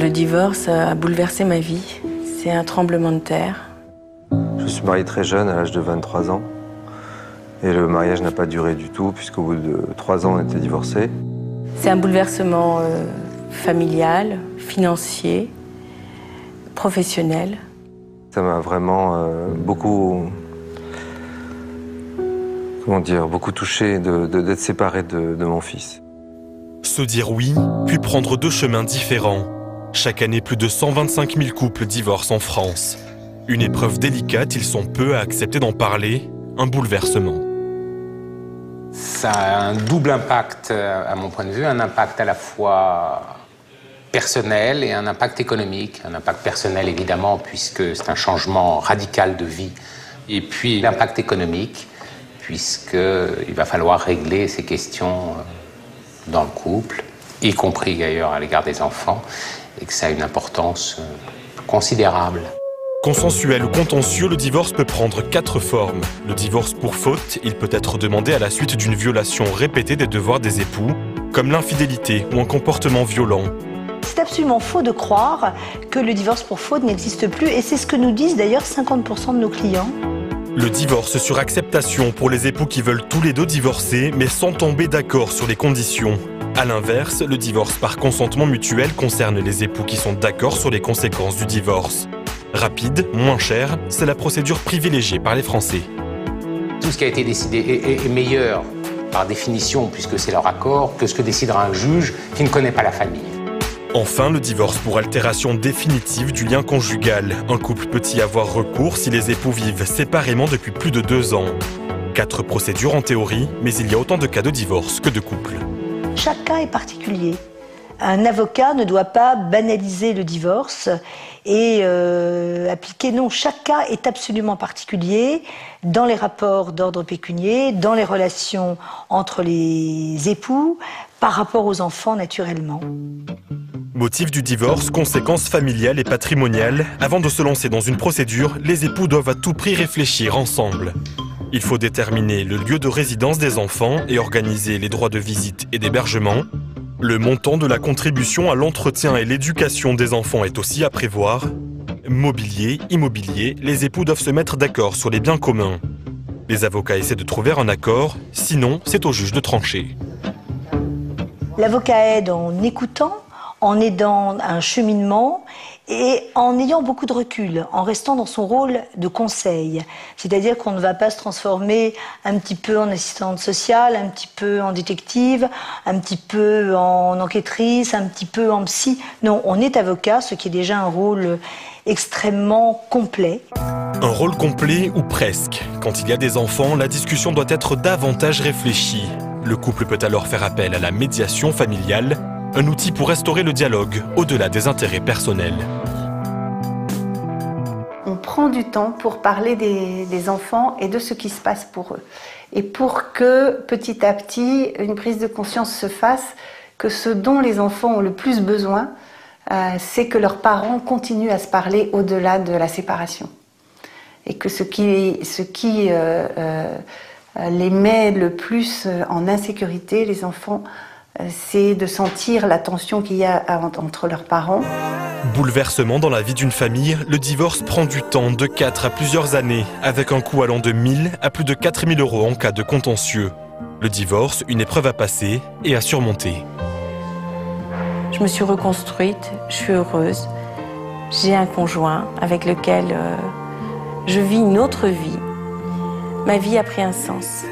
Le divorce a bouleversé ma vie. C'est un tremblement de terre. Je suis marié très jeune, à l'âge de 23 ans. Et le mariage n'a pas duré du tout, puisqu'au bout de trois ans, on était divorcés. C'est un bouleversement euh, familial, financier, professionnel. Ça m'a vraiment euh, beaucoup, comment dire, beaucoup touché d'être de, séparé de, de mon fils. Se dire oui, puis prendre deux chemins différents. Chaque année, plus de 125 000 couples divorcent en France. Une épreuve délicate, ils sont peu à accepter d'en parler, un bouleversement. Ça a un double impact, à mon point de vue, un impact à la fois personnel et un impact économique. Un impact personnel, évidemment, puisque c'est un changement radical de vie. Et puis l'impact économique, puisqu'il va falloir régler ces questions euh, dans le couple, y compris d'ailleurs à l'égard des enfants, et que ça a une importance euh, considérable. Consensuel ou contentieux, le divorce peut prendre quatre formes. Le divorce pour faute, il peut être demandé à la suite d'une violation répétée des devoirs des époux, comme l'infidélité ou un comportement violent. C'est absolument faux de croire que le divorce pour faute n'existe plus et c'est ce que nous disent d'ailleurs 50% de nos clients. Le divorce sur acceptation pour les époux qui veulent tous les deux divorcer mais sans tomber d'accord sur les conditions. A l'inverse, le divorce par consentement mutuel concerne les époux qui sont d'accord sur les conséquences du divorce. Rapide, moins cher, c'est la procédure privilégiée par les Français. Tout ce qui a été décidé est, meilleur par définition, puisque c'est leur accord, que ce que décidera un juge qui ne connaît pas la famille. Enfin, le divorce pour altération définitive du lien conjugal. Un couple peut y avoir recours si les époux vivent séparément depuis plus de deux ans. Quatre procédures en théorie, mais il y a autant de cas de divorce que de couples. Chaque cas est particulier. Un avocat ne doit pas banaliser le divorce et euh, appliquer. Non, chaque cas est absolument particulier dans les rapports d'ordre pécunier, dans les relations entre les époux, par rapport aux enfants naturellement. Motif du divorce, conséquences familiales et patrimoniales. Avant de se lancer dans une procédure, les époux doivent à tout prix réfléchir ensemble. Il faut déterminer le lieu de résidence des enfants et organiser les droits de visite et d'hébergement. Le montant de la contribution à l'entretien et l'éducation des enfants est aussi à prévoir. Mobilier, immobilier, les époux doivent se mettre d'accord sur les biens communs. Les avocats essaient de trouver un accord, sinon c'est au juge de trancher. L'avocat aide en écoutant, en aidant un cheminement et en ayant beaucoup de recul, en restant dans son rôle de conseil. C'est-à-dire qu'on ne va pas se transformer un petit peu en assistante sociale, un petit peu en détective, un petit peu en enquêtrice, un petit peu en psy. Non, on est avocat, ce qui est déjà un rôle extrêmement complet. Un rôle complet ou presque. Quand il y a des enfants, la discussion doit être davantage réfléchie. Le couple peut alors faire appel à la médiation familiale un outil pour restaurer le dialogue au-delà des intérêts personnels. On prend du temps pour parler des, enfants et de ce qui se passe pour eux. Et pour que petit à petit, une prise de conscience se fasse que ce dont les enfants ont le plus besoin, euh, c'est que leurs parents continuent à se parler au-delà de la séparation. Et que ce qui, ce qui euh, euh, les met le plus en insécurité, les enfants, c'est de sentir la tension qu'il y a entre leurs parents. Bouleversement dans la vie d'une famille, le divorce prend du temps, de 4 à plusieurs années, avec un coût allant de 1000 à plus de 4000 euros en cas de contentieux. Le divorce, une épreuve à passer et à surmonter. Je me suis reconstruite, je suis heureuse. J'ai un conjoint avec lequel euh, je vis une autre vie. Ma vie a pris un sens.